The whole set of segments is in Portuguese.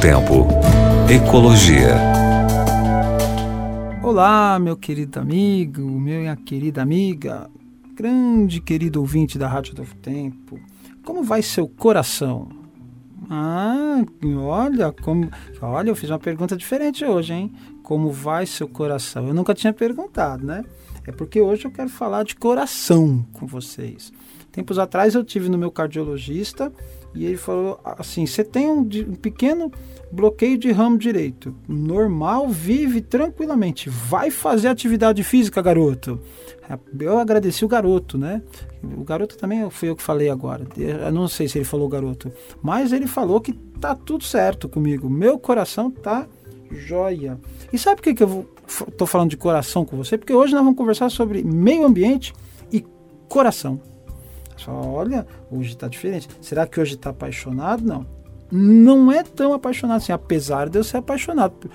Tempo. Ecologia. Olá, meu querido amigo, minha querida amiga, grande querido ouvinte da Rádio Novo Tempo. Como vai seu coração? Ah, olha, como, olha, eu fiz uma pergunta diferente hoje, hein? Como vai seu coração? Eu nunca tinha perguntado, né? É porque hoje eu quero falar de coração com vocês. Tempos atrás eu tive no meu cardiologista e ele falou assim: você tem um, um, pequeno bloqueio de ramo direito, normal, vive tranquilamente, vai fazer atividade física, garoto. Eu agradeci o garoto, né? O garoto também fui eu que falei agora. Eu não sei se ele falou garoto, mas ele falou que tá tudo certo comigo. Meu coração tá joia. E sabe por que, que eu estou falando de coração com você? Porque hoje nós vamos conversar sobre meio ambiente e coração. Olha, hoje está diferente. Será que hoje está apaixonado? Não. Não é tão apaixonado assim, apesar de eu ser apaixonado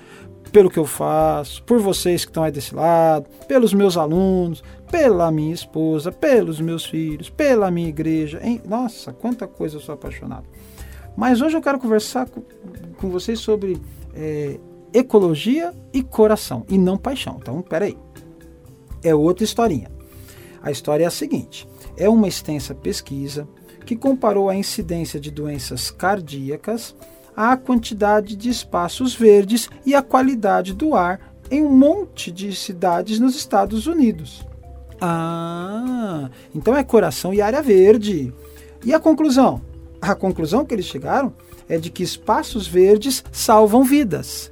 pelo que eu faço, por vocês que estão aí desse lado, pelos meus alunos, pela minha esposa, pelos meus filhos, pela minha igreja. Hein? Nossa, quanta coisa eu sou apaixonado. Mas hoje eu quero conversar com, com vocês sobre é, ecologia e coração, e não paixão. Então, peraí. É outra historinha. A história é a seguinte: é uma extensa pesquisa que comparou a incidência de doenças cardíacas à quantidade de espaços verdes e a qualidade do ar em um monte de cidades nos Estados Unidos. Ah, então é coração e área verde. E a conclusão? A conclusão que eles chegaram é de que espaços verdes salvam vidas.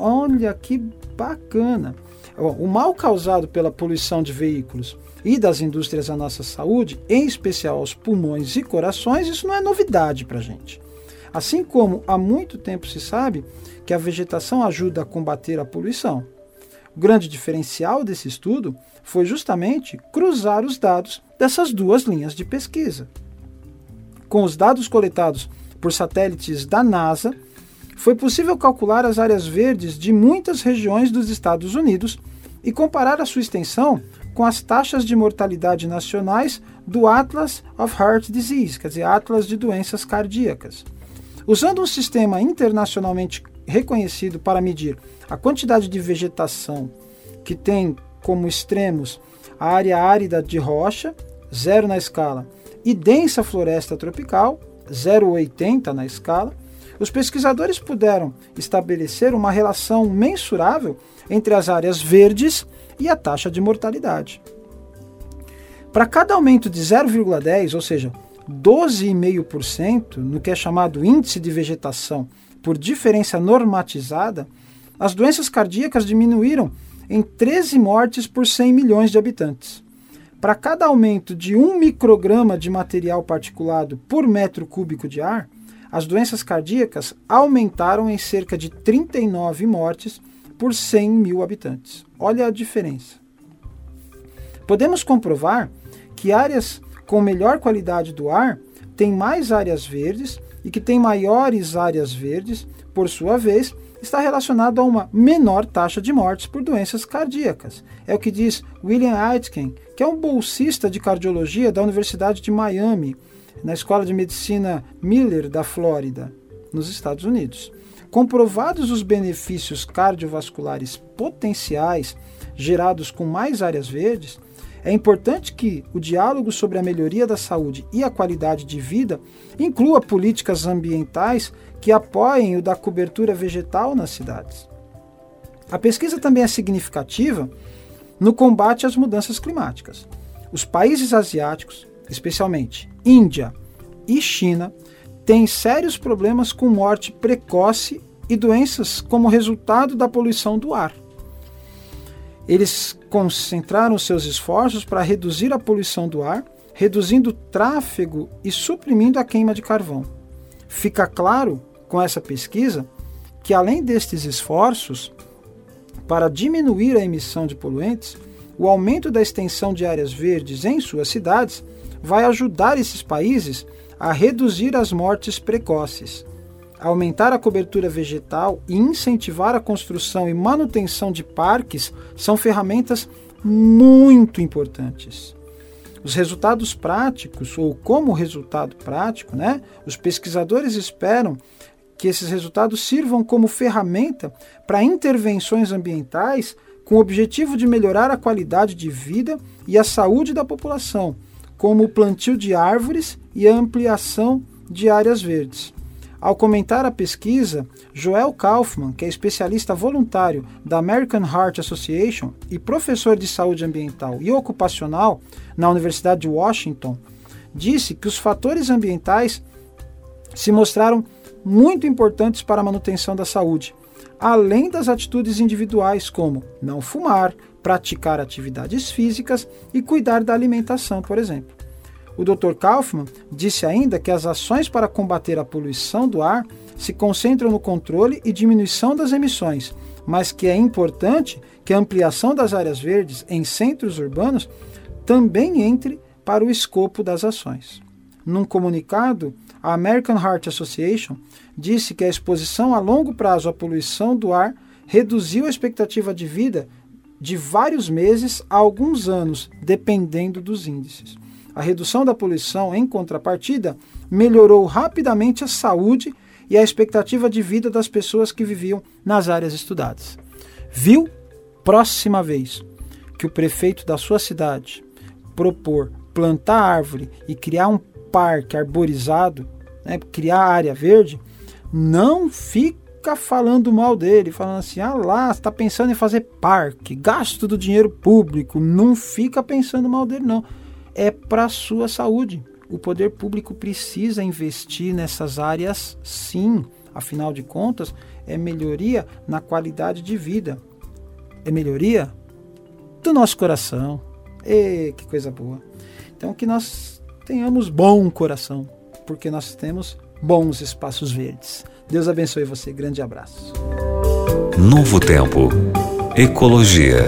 Olha que bacana. O mal causado pela poluição de veículos e das indústrias à nossa saúde, em especial aos pulmões e corações, isso não é novidade para a gente. Assim como há muito tempo se sabe que a vegetação ajuda a combater a poluição. O grande diferencial desse estudo foi justamente cruzar os dados dessas duas linhas de pesquisa. Com os dados coletados por satélites da NASA, foi possível calcular as áreas verdes de muitas regiões dos Estados Unidos e comparar a sua extensão com as taxas de mortalidade nacionais do Atlas of Heart Disease, quer dizer, Atlas de doenças cardíacas. Usando um sistema internacionalmente reconhecido para medir a quantidade de vegetação que tem como extremos a área árida de rocha, zero na escala, e densa floresta tropical, 0,80 na escala, os pesquisadores puderam estabelecer uma relação mensurável entre as áreas verdes e a taxa de mortalidade. Para cada aumento de 0,10, ou seja, 12,5% no que é chamado índice de vegetação por diferença normatizada, as doenças cardíacas diminuíram em 13 mortes por 100 milhões de habitantes. Para cada aumento de 1 micrograma de material particulado por metro cúbico de ar, as doenças cardíacas aumentaram em cerca de 39 mortes por 100 mil habitantes. Olha a diferença. Podemos comprovar que áreas com melhor qualidade do ar têm mais áreas verdes e que têm maiores áreas verdes, por sua vez, está relacionado a uma menor taxa de mortes por doenças cardíacas. É o que diz William Aitken, que é um bolsista de cardiologia da Universidade de Miami, na Escola de Medicina Miller da Flórida, nos Estados Unidos. Comprovados os benefícios cardiovasculares potenciais gerados com mais áreas verdes, é importante que o diálogo sobre a melhoria da saúde e a qualidade de vida inclua políticas ambientais que apoiem o da cobertura vegetal nas cidades. A pesquisa também é significativa no combate às mudanças climáticas. Os países asiáticos, especialmente Índia e China, têm sérios problemas com morte precoce e doenças como resultado da poluição do ar. Eles concentraram seus esforços para reduzir a poluição do ar, reduzindo o tráfego e suprimindo a queima de carvão. Fica claro com essa pesquisa que, além destes esforços para diminuir a emissão de poluentes, o aumento da extensão de áreas verdes em suas cidades vai ajudar esses países a reduzir as mortes precoces, aumentar a cobertura vegetal e incentivar a construção e manutenção de parques são ferramentas muito importantes. Os resultados práticos, ou como resultado prático, né, os pesquisadores esperam que esses resultados sirvam como ferramenta para intervenções ambientais com o objetivo de melhorar a qualidade de vida e a saúde da população, como o plantio de árvores e a ampliação de áreas verdes. Ao comentar a pesquisa, Joel Kaufman, que é especialista voluntário da American Heart Association e professor de saúde ambiental e ocupacional na Universidade de Washington, disse que os fatores ambientais se mostraram muito importantes para a manutenção da saúde, além das atitudes individuais como não fumar, praticar atividades físicas e cuidar da alimentação, por exemplo. O Dr. Kaufman disse ainda que as ações para combater a poluição do ar se concentram no controle e diminuição das emissões, mas que é importante que a ampliação das áreas verdes em centros urbanos também entre para o escopo das ações. Num comunicado, a American Heart Association disse que a exposição a longo prazo à poluição do ar reduziu a expectativa de vida de vários meses a alguns anos, dependendo dos índices. A redução da poluição, em contrapartida, melhorou rapidamente a saúde e a expectativa de vida das pessoas que viviam nas áreas estudadas. Viu? Próxima vez que o prefeito da sua cidade propor plantar árvore e criar um parque arborizado, né, criar área verde, não fica falando mal dele, falando assim: ah lá, está pensando em fazer parque, gasto do dinheiro público. Não fica pensando mal dele, não é para a sua saúde. O poder público precisa investir nessas áreas, sim. Afinal de contas, é melhoria na qualidade de vida. É melhoria do nosso coração. E que coisa boa. Então que nós tenhamos bom coração, porque nós temos bons espaços verdes. Deus abençoe você. Grande abraço. Novo Tempo. Ecologia.